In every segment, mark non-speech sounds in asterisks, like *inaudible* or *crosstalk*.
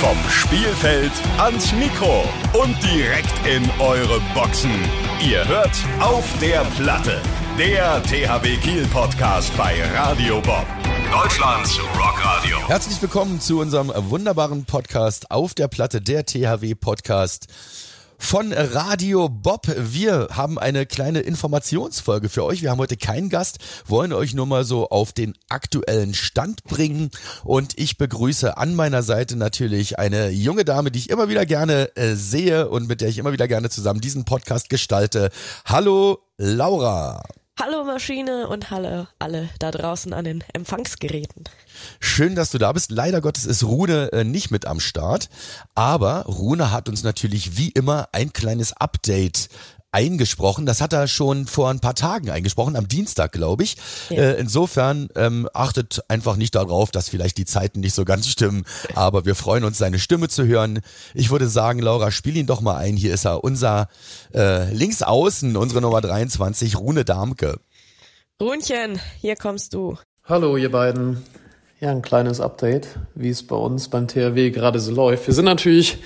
Vom Spielfeld ans Mikro und direkt in eure Boxen. Ihr hört auf der Platte. Der THW Kiel Podcast bei Radio Bob. Deutschlands Rockradio. Herzlich willkommen zu unserem wunderbaren Podcast auf der Platte, der THW Podcast von Radio Bob. Wir haben eine kleine Informationsfolge für euch. Wir haben heute keinen Gast, wollen euch nur mal so auf den aktuellen Stand bringen. Und ich begrüße an meiner Seite natürlich eine junge Dame, die ich immer wieder gerne äh, sehe und mit der ich immer wieder gerne zusammen diesen Podcast gestalte. Hallo, Laura. Hallo Maschine und hallo alle da draußen an den Empfangsgeräten. Schön, dass du da bist. Leider Gottes ist Rune äh, nicht mit am Start, aber Rune hat uns natürlich wie immer ein kleines Update eingesprochen. Das hat er schon vor ein paar Tagen eingesprochen, am Dienstag, glaube ich. Ja. Äh, insofern ähm, achtet einfach nicht darauf, dass vielleicht die Zeiten nicht so ganz stimmen, aber wir freuen uns, seine Stimme zu hören. Ich würde sagen, Laura, spiel ihn doch mal ein. Hier ist er, unser äh, Linksaußen, unsere Nummer 23, Rune Darmke. Runchen, hier kommst du. Hallo, ihr beiden. Ja, ein kleines Update, wie es bei uns beim THW gerade so läuft. Wir sind natürlich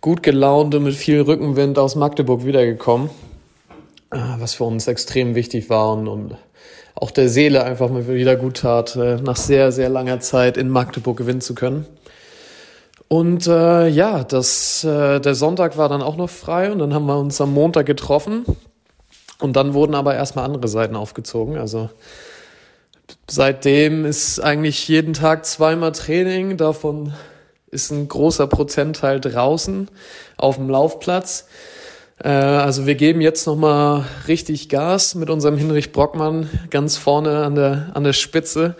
gut gelaunt und mit viel Rückenwind aus Magdeburg wiedergekommen. Ah, was für uns extrem wichtig war und auch der Seele einfach mal wieder gut tat, äh, nach sehr, sehr langer Zeit in Magdeburg gewinnen zu können. Und äh, ja, das, äh, der Sonntag war dann auch noch frei und dann haben wir uns am Montag getroffen. Und dann wurden aber erstmal andere Seiten aufgezogen. Also seitdem ist eigentlich jeden Tag zweimal Training. Davon ist ein großer Prozentteil draußen auf dem Laufplatz. Äh, also wir geben jetzt nochmal richtig Gas mit unserem Hinrich Brockmann ganz vorne an der, an der Spitze.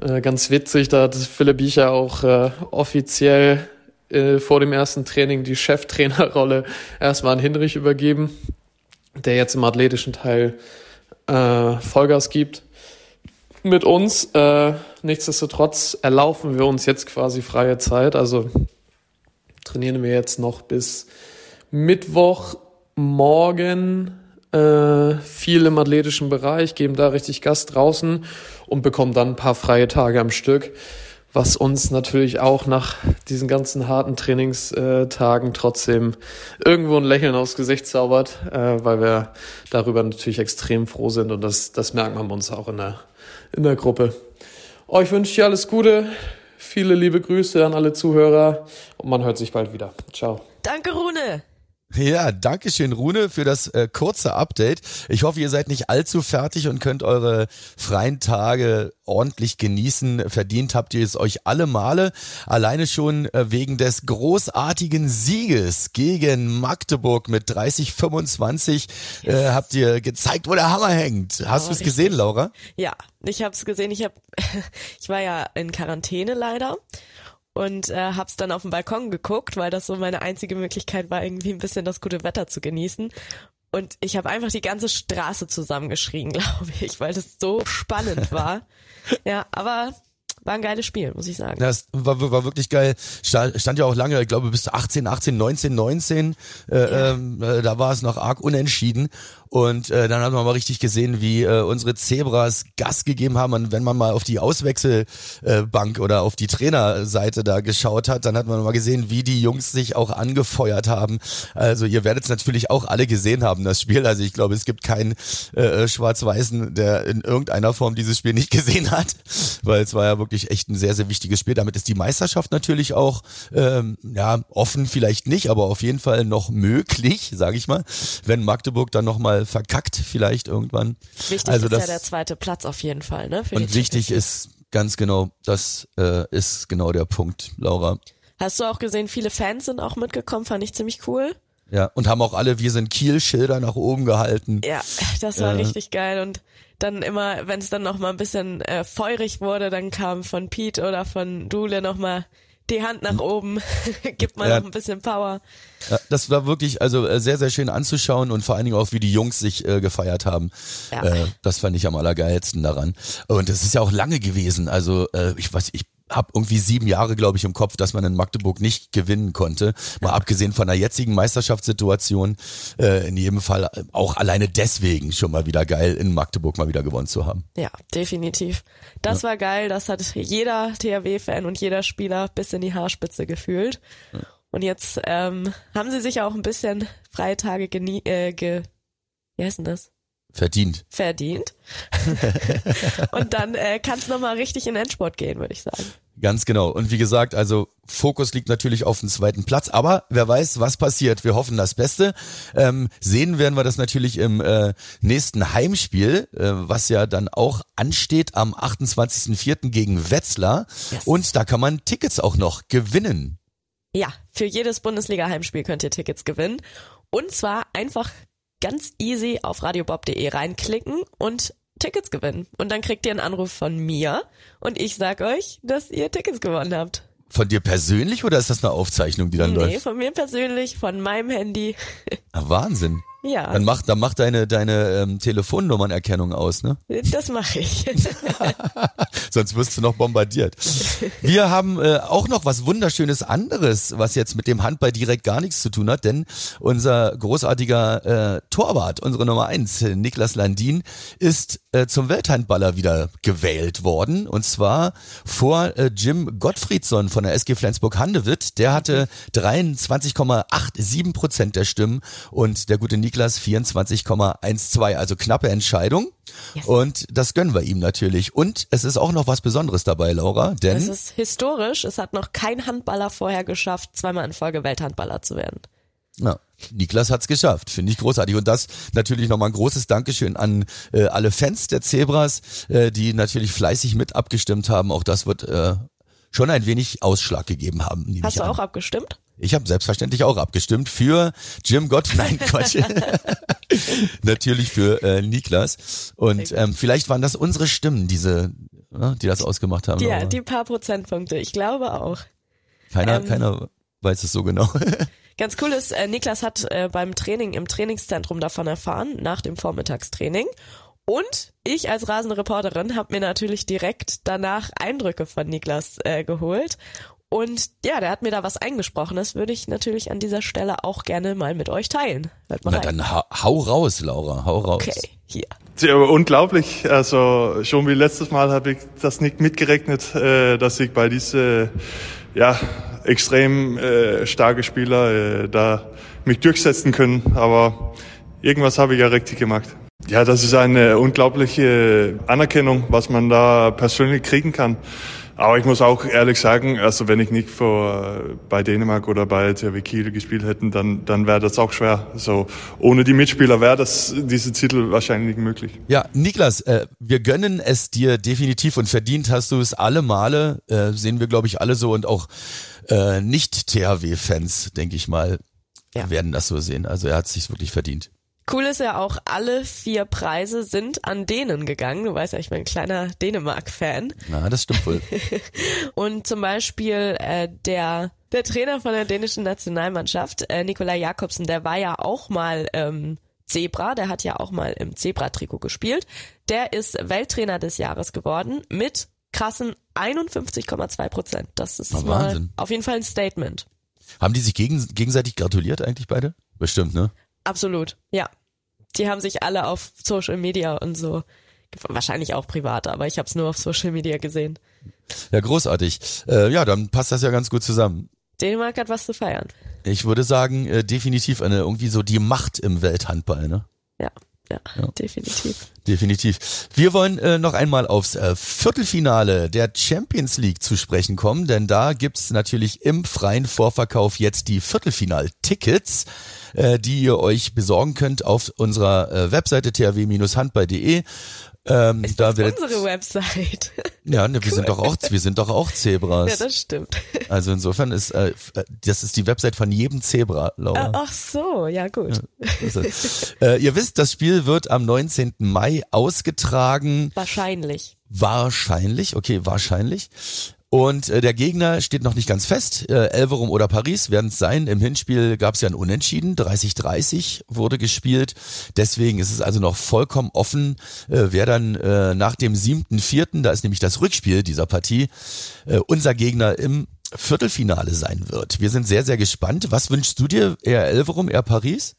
Äh, ganz witzig, da hat Philipp Biecher auch äh, offiziell vor dem ersten Training die Cheftrainerrolle erstmal an Hinrich übergeben, der jetzt im athletischen Teil Vollgas gibt. Mit uns, nichtsdestotrotz erlaufen wir uns jetzt quasi freie Zeit, also trainieren wir jetzt noch bis Mittwochmorgen äh, viel im athletischen Bereich, geben da richtig Gas draußen und bekommen dann ein paar freie Tage am Stück, was uns natürlich auch nach diesen ganzen harten Trainingstagen trotzdem irgendwo ein Lächeln aufs Gesicht zaubert, äh, weil wir darüber natürlich extrem froh sind und das, das merkt man uns auch in der, in der Gruppe. Euch wünsche ich alles Gute, viele liebe Grüße an alle Zuhörer und man hört sich bald wieder. Ciao. Danke, Rune. Ja, danke schön, Rune, für das äh, kurze Update. Ich hoffe, ihr seid nicht allzu fertig und könnt eure freien Tage ordentlich genießen. Verdient habt ihr es euch alle Male. Alleine schon äh, wegen des großartigen Sieges gegen Magdeburg mit 30-25 äh, habt ihr gezeigt, wo der Hammer hängt. Hast oh, du es gesehen, Laura? Ja, ich habe es gesehen. Ich hab, *laughs* ich war ja in Quarantäne leider und äh, hab's dann auf dem Balkon geguckt, weil das so meine einzige Möglichkeit war, irgendwie ein bisschen das gute Wetter zu genießen. Und ich habe einfach die ganze Straße zusammengeschrien, *laughs* glaube ich, weil das so spannend *laughs* war. ja, aber war ein geiles Spiel, muss ich sagen. Das war, war wirklich geil. Stand, stand ja auch lange, ich glaube bis 18, 18, 19, 19. Äh, ja. ähm, äh, da war es noch arg unentschieden. Und äh, dann hat man mal richtig gesehen, wie äh, unsere Zebras Gas gegeben haben. Und wenn man mal auf die Auswechselbank äh, oder auf die Trainerseite da geschaut hat, dann hat man mal gesehen, wie die Jungs sich auch angefeuert haben. Also ihr werdet es natürlich auch alle gesehen haben, das Spiel. Also ich glaube, es gibt keinen äh, Schwarz-Weißen, der in irgendeiner Form dieses Spiel nicht *laughs* gesehen hat, weil es war ja wirklich echt ein sehr, sehr wichtiges Spiel. Damit ist die Meisterschaft natürlich auch ähm, ja offen, vielleicht nicht, aber auf jeden Fall noch möglich, sage ich mal, wenn Magdeburg dann nochmal verkackt vielleicht irgendwann. Wichtig also ist das, ja der zweite Platz auf jeden Fall, ne? und wichtig ist ganz genau, das äh, ist genau der Punkt, Laura. Hast du auch gesehen, viele Fans sind auch mitgekommen, fand ich ziemlich cool. Ja, und haben auch alle Wir sind Kiel-Schilder nach oben gehalten. Ja, das war äh, richtig geil. Und dann immer, wenn es dann noch mal ein bisschen äh, feurig wurde, dann kam von Pete oder von Dule noch mal die Hand nach oben, *laughs* gibt mal ja. noch ein bisschen Power. Ja, das war wirklich also äh, sehr, sehr schön anzuschauen und vor allen Dingen auch, wie die Jungs sich äh, gefeiert haben. Ja. Äh, das fand ich am allergeilsten daran. Und das ist ja auch lange gewesen. Also äh, ich weiß, ich habe irgendwie sieben Jahre, glaube ich, im Kopf, dass man in Magdeburg nicht gewinnen konnte. Mal abgesehen von der jetzigen Meisterschaftssituation, äh, in jedem Fall auch alleine deswegen schon mal wieder geil, in Magdeburg mal wieder gewonnen zu haben. Ja, definitiv. Das ja. war geil, das hat jeder THW-Fan und jeder Spieler bis in die Haarspitze gefühlt. Ja. Und jetzt ähm, haben sie sich auch ein bisschen freie Tage genie äh, ge wie heißt denn das? Verdient. Verdient. *laughs* und dann äh, kann es nochmal richtig in Endsport gehen, würde ich sagen. Ganz genau. Und wie gesagt, also Fokus liegt natürlich auf dem zweiten Platz, aber wer weiß, was passiert. Wir hoffen das Beste. Ähm, sehen werden wir das natürlich im äh, nächsten Heimspiel, äh, was ja dann auch ansteht am 28.04. gegen Wetzlar. Yes. Und da kann man Tickets auch noch gewinnen. Ja, für jedes Bundesliga-Heimspiel könnt ihr Tickets gewinnen. Und zwar einfach ganz easy auf radiobob.de reinklicken und Tickets gewinnen. Und dann kriegt ihr einen Anruf von mir und ich sag euch, dass ihr Tickets gewonnen habt. Von dir persönlich oder ist das eine Aufzeichnung, die dann nee, läuft? Nee, von mir persönlich, von meinem Handy. *laughs* Ah, Wahnsinn. Ja. Dann macht, dann macht deine, deine ähm, Telefonnummernerkennung aus, ne? Das mache ich. *laughs* *laughs* Sonst wirst du noch bombardiert. Wir haben äh, auch noch was wunderschönes anderes, was jetzt mit dem Handball direkt gar nichts zu tun hat, denn unser großartiger äh, Torwart, unsere Nummer eins, Niklas Landin, ist äh, zum Welthandballer wieder gewählt worden. Und zwar vor äh, Jim Gottfriedsson von der SG Flensburg-Handewitt. Der hatte 23,87 Prozent der Stimmen und der gute Niklas 24,12. Also knappe Entscheidung. Yes. Und das gönnen wir ihm natürlich. Und es ist auch noch was Besonderes dabei, Laura, denn. Es ist historisch. Es hat noch kein Handballer vorher geschafft, zweimal in Folge Welthandballer zu werden. Ja. Niklas hat's geschafft, finde ich großartig. Und das natürlich nochmal ein großes Dankeschön an äh, alle Fans der Zebras, äh, die natürlich fleißig mit abgestimmt haben. Auch das wird äh, schon ein wenig Ausschlag gegeben haben. Hast du auch abgestimmt? Ich habe selbstverständlich auch abgestimmt für Jim Gott, nein *laughs* Gott, *laughs* natürlich für äh, Niklas. Und ähm, vielleicht waren das unsere Stimmen, diese, ne, die das ausgemacht haben. Ja, die paar Prozentpunkte, ich glaube auch. Keiner, ähm, keiner weiß es so genau. *laughs* Ganz cool ist, äh, Niklas hat äh, beim Training im Trainingszentrum davon erfahren, nach dem Vormittagstraining. Und ich als Rasenreporterin habe mir natürlich direkt danach Eindrücke von Niklas äh, geholt und ja, der hat mir da was eingesprochen. Das würde ich natürlich an dieser Stelle auch gerne mal mit euch teilen. Hört mal Na rein. dann hau, hau raus, Laura, hau raus. Okay, hier. Ja, unglaublich. Also schon wie letztes Mal habe ich das nicht mitgerechnet, äh, dass ich bei diese ja extrem äh, starke Spieler äh, da mich durchsetzen können. Aber irgendwas habe ich ja richtig gemacht. Ja, das ist eine unglaubliche Anerkennung, was man da persönlich kriegen kann. Aber ich muss auch ehrlich sagen, also wenn ich nicht vor bei Dänemark oder bei THW Kiel gespielt hätten, dann dann wäre das auch schwer. So ohne die Mitspieler wäre das diese Titel wahrscheinlich nicht möglich. Ja, Niklas, äh, wir gönnen es dir definitiv und verdient hast du es alle Male. Äh, sehen wir glaube ich alle so und auch äh, nicht THW-Fans, denke ich mal, ja. werden das so sehen. Also er hat es sich wirklich verdient. Cool ist ja auch, alle vier Preise sind an Dänen gegangen. Du weißt ja, ich bin ein kleiner Dänemark-Fan. Na, das stimmt wohl. *laughs* und zum Beispiel äh, der der Trainer von der dänischen Nationalmannschaft, äh, Nikolai Jakobsen, der war ja auch mal ähm, Zebra, der hat ja auch mal im Zebra-Trikot gespielt. Der ist Welttrainer des Jahres geworden mit krassen 51,2 Prozent. Das ist oh, mal auf jeden Fall ein Statement. Haben die sich gegen, gegenseitig gratuliert eigentlich beide? Bestimmt, ne? Absolut, ja die haben sich alle auf Social Media und so, wahrscheinlich auch privat, aber ich habe es nur auf Social Media gesehen. Ja, großartig. Äh, ja, dann passt das ja ganz gut zusammen. Dänemark hat was zu feiern. Ich würde sagen, äh, definitiv eine irgendwie so die Macht im Welthandball, ne? Ja. Ja, ja, definitiv. Definitiv. Wir wollen äh, noch einmal aufs äh, Viertelfinale der Champions League zu sprechen kommen, denn da gibt's natürlich im freien Vorverkauf jetzt die Viertelfinal-Tickets äh, die ihr euch besorgen könnt auf unserer äh, Webseite thw-handball.de. Ähm, ist da das unsere Website? Ja, ne, wir cool. sind doch auch, wir sind doch auch Zebras. Ja, das stimmt. *laughs* Also insofern ist, äh, das ist die Website von jedem Zebra, Laura. Ah, ach so, ja gut. Ja, äh, ihr wisst, das Spiel wird am 19. Mai ausgetragen. Wahrscheinlich. Wahrscheinlich, okay, wahrscheinlich. Und äh, der Gegner steht noch nicht ganz fest. Äh, Elverum oder Paris werden es sein. Im Hinspiel gab es ja ein Unentschieden. 30-30 wurde gespielt. Deswegen ist es also noch vollkommen offen, äh, wer dann äh, nach dem siebten, vierten, da ist nämlich das Rückspiel dieser Partie, äh, unser Gegner im Viertelfinale sein wird. Wir sind sehr, sehr gespannt. Was wünschst du dir? Eher Elverum, eher Paris?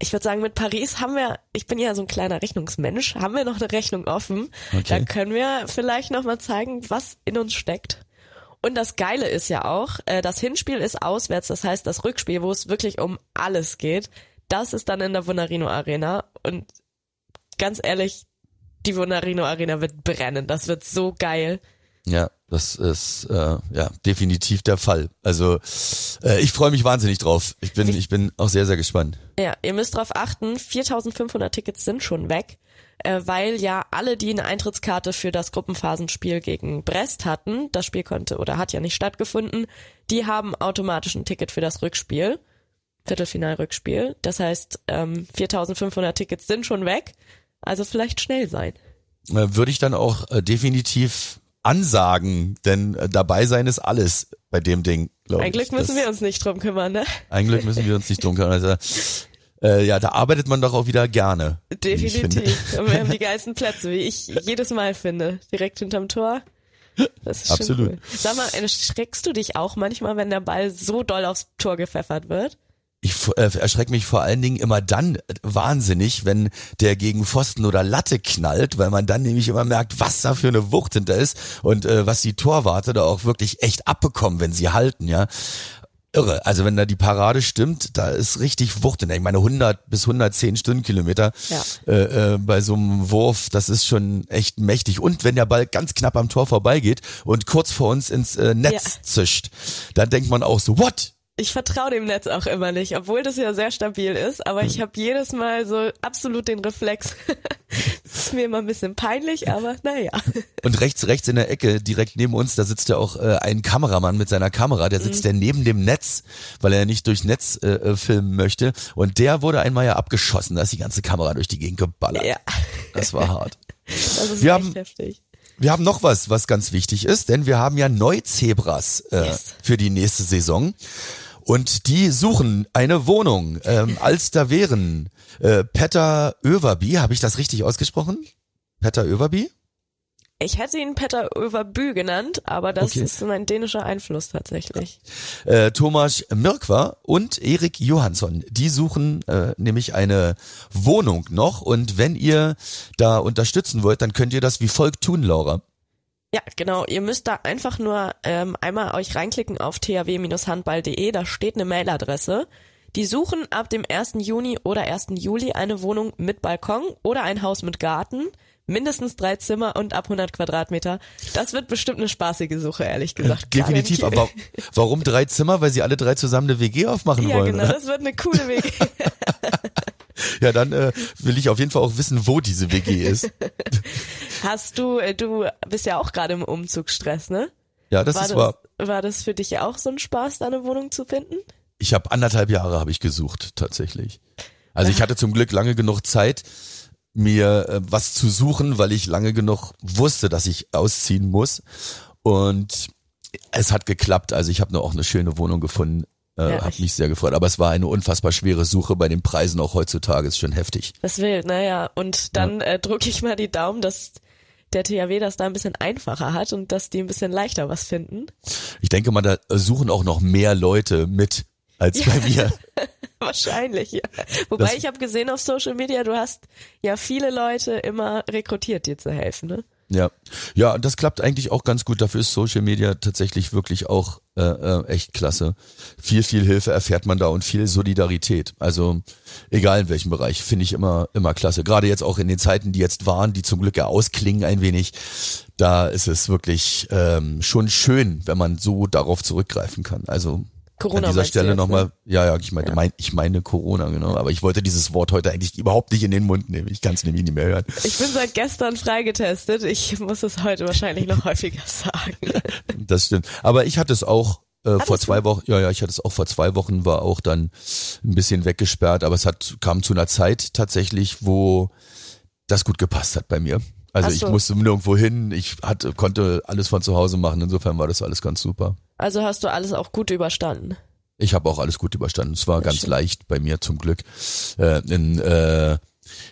Ich würde sagen, mit Paris haben wir, ich bin ja so ein kleiner Rechnungsmensch, haben wir noch eine Rechnung offen. Okay. Da können wir vielleicht noch mal zeigen, was in uns steckt. Und das Geile ist ja auch, äh, das Hinspiel ist auswärts, das heißt das Rückspiel, wo es wirklich um alles geht, das ist dann in der Wunarino Arena. Und ganz ehrlich, die Wunarino Arena wird brennen. Das wird so geil. Ja, das ist äh, ja definitiv der Fall. Also äh, ich freue mich wahnsinnig drauf. Ich bin, ich bin auch sehr, sehr gespannt. Ja, ihr müsst darauf achten, 4500 Tickets sind schon weg, äh, weil ja alle, die eine Eintrittskarte für das Gruppenphasenspiel gegen Brest hatten, das Spiel konnte oder hat ja nicht stattgefunden, die haben automatisch ein Ticket für das Rückspiel, Viertelfinalrückspiel. Das heißt, ähm, 4500 Tickets sind schon weg, also vielleicht schnell sein. Äh, Würde ich dann auch äh, definitiv ansagen, denn äh, dabei sein ist alles bei dem Ding, glaube ich. Ein Glück müssen Das- wir uns nicht drum kümmern, ne? Ein Glück müssen wir uns nicht drum kümmern. Also, äh, ja, da arbeitet man doch auch wieder gerne. Definitiv. *laughs* Und wir haben die geilsten Plätze, wie ich jedes Mal finde. Direkt hinterm Tor. Das ist Absolut. Cool. Sag mal, erschreckst du dich auch manchmal, wenn der Ball so doll aufs Tor gepfeffert wird? Ich äh, erschrecke mich vor allen Dingen immer dann wahnsinnig, wenn der gegen Pfosten oder Latte knallt, weil man dann nämlich immer merkt, was da für eine Wucht hinter ist und äh, was die Torwarte da auch wirklich echt abbekommen, wenn sie halten, ja. Irre. Also wenn da die Parade stimmt, da ist richtig Wucht in. Ich meine 100 bis 110 Stundenkilometer Ja. äh, äh, bei so einem Wurf, das ist schon echt mächtig. Und wenn der Ball ganz knapp am Tor vorbeigeht und kurz vor uns ins äh, Netz Ja. zischt, dann denkt man auch so, what? Ich vertraue dem Netz auch immer nicht, obwohl das ja sehr stabil ist, aber ich habe jedes Mal so absolut den Reflex. *laughs* Es ist mir immer ein bisschen peinlich, aber naja. Und rechts, rechts in der Ecke, direkt neben uns, da sitzt ja auch äh, ein Kameramann mit seiner Kamera, der sitzt ja neben dem Netz, weil er nicht durch Netz äh, äh, filmen möchte. Und der wurde einmal ja abgeschossen, da ist die ganze Kamera durch die Gegend geballert. Ja, Das war hart. *laughs* das ist Wir echt haben- heftig. Wir haben noch was, was ganz wichtig ist, denn wir haben ja Neuzebras äh, Yes. für die nächste Saison. Und die suchen eine Wohnung. Ähm, als da wären äh, Petter Överby, habe ich das richtig ausgesprochen? Petter Överby? Ich hätte ihn Petter Överbü genannt, aber das Okay. ist mein dänischer Einfluss tatsächlich. äh, Thomas Mirkwa und Erik Johansson. Die suchen äh, nämlich eine Wohnung noch und wenn ihr da unterstützen wollt, dann könnt ihr das wie folgt tun, Laura. Ja, genau. Ihr müsst da einfach nur ähm, einmal euch reinklicken auf thw-handball.de. Da steht eine Mailadresse. Die suchen ab dem 1. Juni oder 1. Juli eine Wohnung mit Balkon oder ein Haus mit Garten. Mindestens drei Zimmer und ab 100 Quadratmeter. Das wird bestimmt eine spaßige Suche, ehrlich gesagt. Gerade in Definitiv, aber warum drei Zimmer? Weil sie alle drei zusammen eine WG aufmachen Ja, wollen. genau. oder? Das wird eine coole WG. *laughs* Ja, dann äh, will ich auf jeden Fall auch wissen, wo diese WG ist. *laughs* Hast du, äh, du bist ja auch gerade im Umzugsstress, ne? Ja, das war, ist wahr. das, war das für dich auch so ein Spaß, da eine Wohnung zu finden? Ich habe anderthalb Jahre habe ich gesucht tatsächlich. Also ich hatte zum Glück lange genug Zeit, mir äh, was zu suchen, weil ich lange genug wusste, dass ich ausziehen muss. Und es hat geklappt. Also ich habe auch eine schöne Wohnung gefunden. Äh, Ja, hab ich- mich sehr gefreut. Aber es war eine unfassbar schwere Suche bei den Preisen auch heutzutage. Ist schon heftig. Das wild, naja. Und dann äh, drücke ich mal die Daumen, dass der THW das da ein bisschen einfacher hat und dass die ein bisschen leichter was finden. Ich denke mal, da suchen auch noch mehr Leute mit als bei mir. *laughs* Wahrscheinlich, ja. Wobei Das- ich habe gesehen auf Social Media, du hast ja viele Leute immer rekrutiert, dir zu helfen, ne? Ja, ja, das klappt eigentlich auch ganz gut. Dafür ist Social Media tatsächlich wirklich auch äh, äh, echt klasse. Viel, viel Hilfe erfährt man da und viel Solidarität. Also egal in welchem Bereich, finde ich immer immer klasse. Gerade jetzt auch in den Zeiten, die jetzt waren, die zum Glück ja ausklingen ein wenig. Da ist es wirklich ähm, schon schön, wenn man so darauf zurückgreifen kann. Also Corona an dieser Stelle nochmal, ne? ja, ja, ich meine, mein, ich meine Corona, genau. Aber ich wollte dieses Wort heute eigentlich überhaupt nicht in den Mund nehmen. Ich kann es nämlich nicht mehr hören. Ich bin seit gestern freigetestet. Ich muss es heute wahrscheinlich noch häufiger sagen. *laughs* Das stimmt. Aber ich hatte es auch äh, vor zwei du? Wochen, ja, ja, ich hatte es auch vor zwei Wochen, war auch dann ein bisschen weggesperrt, aber es hat, kam zu einer Zeit tatsächlich, wo das gut gepasst hat bei mir. Also Ach ich so. musste nirgendwo hin, ich hatte, konnte alles von zu Hause machen, insofern war das alles ganz super. Also hast du alles auch gut überstanden. Ich habe auch alles gut überstanden. Es war ganz schön. leicht bei mir zum Glück. Äh, in äh,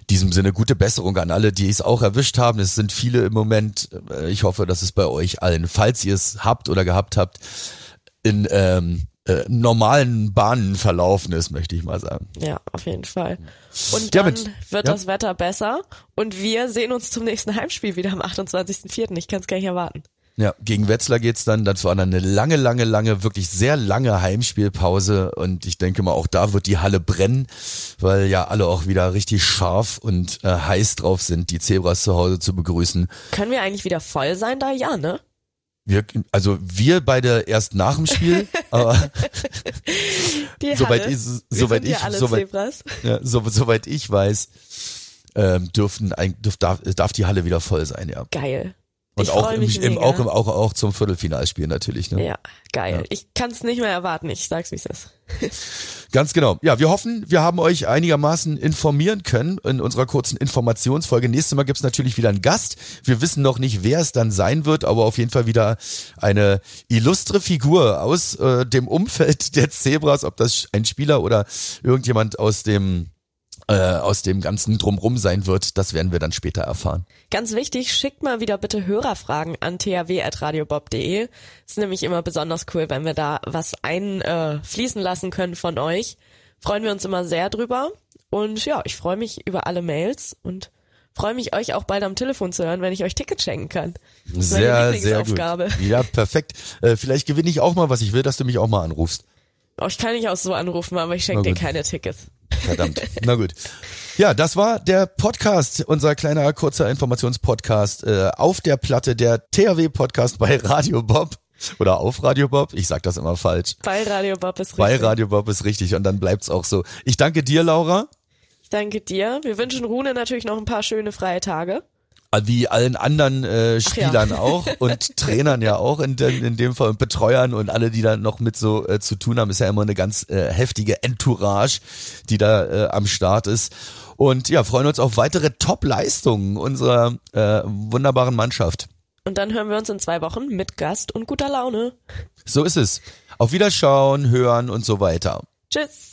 diesem Sinne gute Besserung an alle, die es auch erwischt haben. Es sind viele im Moment. Äh, Ich hoffe, dass es bei euch allen, falls ihr es habt oder gehabt habt, in ähm, äh, normalen Bahnen verlaufen ist, möchte ich mal sagen. Ja, auf jeden Fall. Und Ja, dann mit- wird ja. das Wetter besser und wir sehen uns zum nächsten Heimspiel wieder am 28.04. Ich kann es gar nicht erwarten. Ja, gegen Wetzlar geht's dann. Das war dann eine lange, lange, lange, wirklich sehr lange Heimspielpause. Und ich denke mal, auch da wird die Halle brennen, weil ja alle auch wieder richtig scharf und äh, heiß drauf sind, die Zebras zu Hause zu begrüßen. Können wir eigentlich wieder voll sein da? Ja, ne? Wir, also wir beide erst nach dem Spiel, *laughs* aber soweit ich, soweit ich, soweit, Zebras. ja, so, soweit ich weiß, ähm, dürften, dürf, darf, darf die Halle wieder voll sein, ja. Geil. Und auch im, im, auch, im, auch, auch zum Viertelfinalspiel natürlich, ne? Ja, geil. Ja. Ich kann es nicht mehr erwarten. Ich sag's, wie es ist. *laughs* *laughs* Ganz genau. Ja, wir hoffen, wir haben euch einigermaßen informieren können in unserer kurzen Informationsfolge. Nächstes Mal gibt's natürlich wieder einen Gast. Wir wissen noch nicht, wer es dann sein wird, aber auf jeden Fall wieder eine illustre Figur aus äh, dem Umfeld der Zebras, ob das ein Spieler oder irgendjemand aus dem aus dem ganzen Drumrum sein wird, das werden wir dann später erfahren. Ganz wichtig, schickt mal wieder bitte Hörerfragen an thw.radiobob.de. Ist nämlich immer besonders cool, wenn wir da was einfließen äh, fließen lassen können von euch. Freuen wir uns immer sehr drüber. Und ja, ich freue mich über alle Mails und freue mich, euch auch bald am Telefon zu hören, wenn ich euch Tickets schenken kann. Das ist meine Sehr, sehr gut. Lieblingsaufgabe. Ja, perfekt. Äh, vielleicht gewinne ich auch mal was. Ich will, dass du mich auch mal anrufst. Oh, ich kann nicht auch so anrufen, aber ich schenke dir keine Tickets. Verdammt. Na gut. Ja, das war der Podcast, unser kleiner kurzer Informationspodcast äh, auf der Platte, der THW-Podcast bei Radio Bob. Oder auf Radio Bob. Ich sag das immer falsch. Bei Radio Bob ist Bei richtig. Radio Bob ist richtig und dann bleibt's auch so. Ich danke dir, Laura, Ich danke dir. Wir wünschen Rune natürlich noch ein paar schöne freie Tage. Wie allen anderen äh, ja. Spielern auch *laughs* und Trainern ja auch in, dem- in dem Fall und Betreuern und alle, die da noch mit so äh, zu tun haben, ist ja immer eine ganz äh, heftige Entourage, die da äh, am Start ist. Und ja, freuen uns auf weitere Top-Leistungen unserer äh, wunderbaren Mannschaft. Und dann hören wir uns in zwei Wochen mit Gast und guter Laune. So ist es. Auf Wiederschauen, hören und so weiter. Tschüss.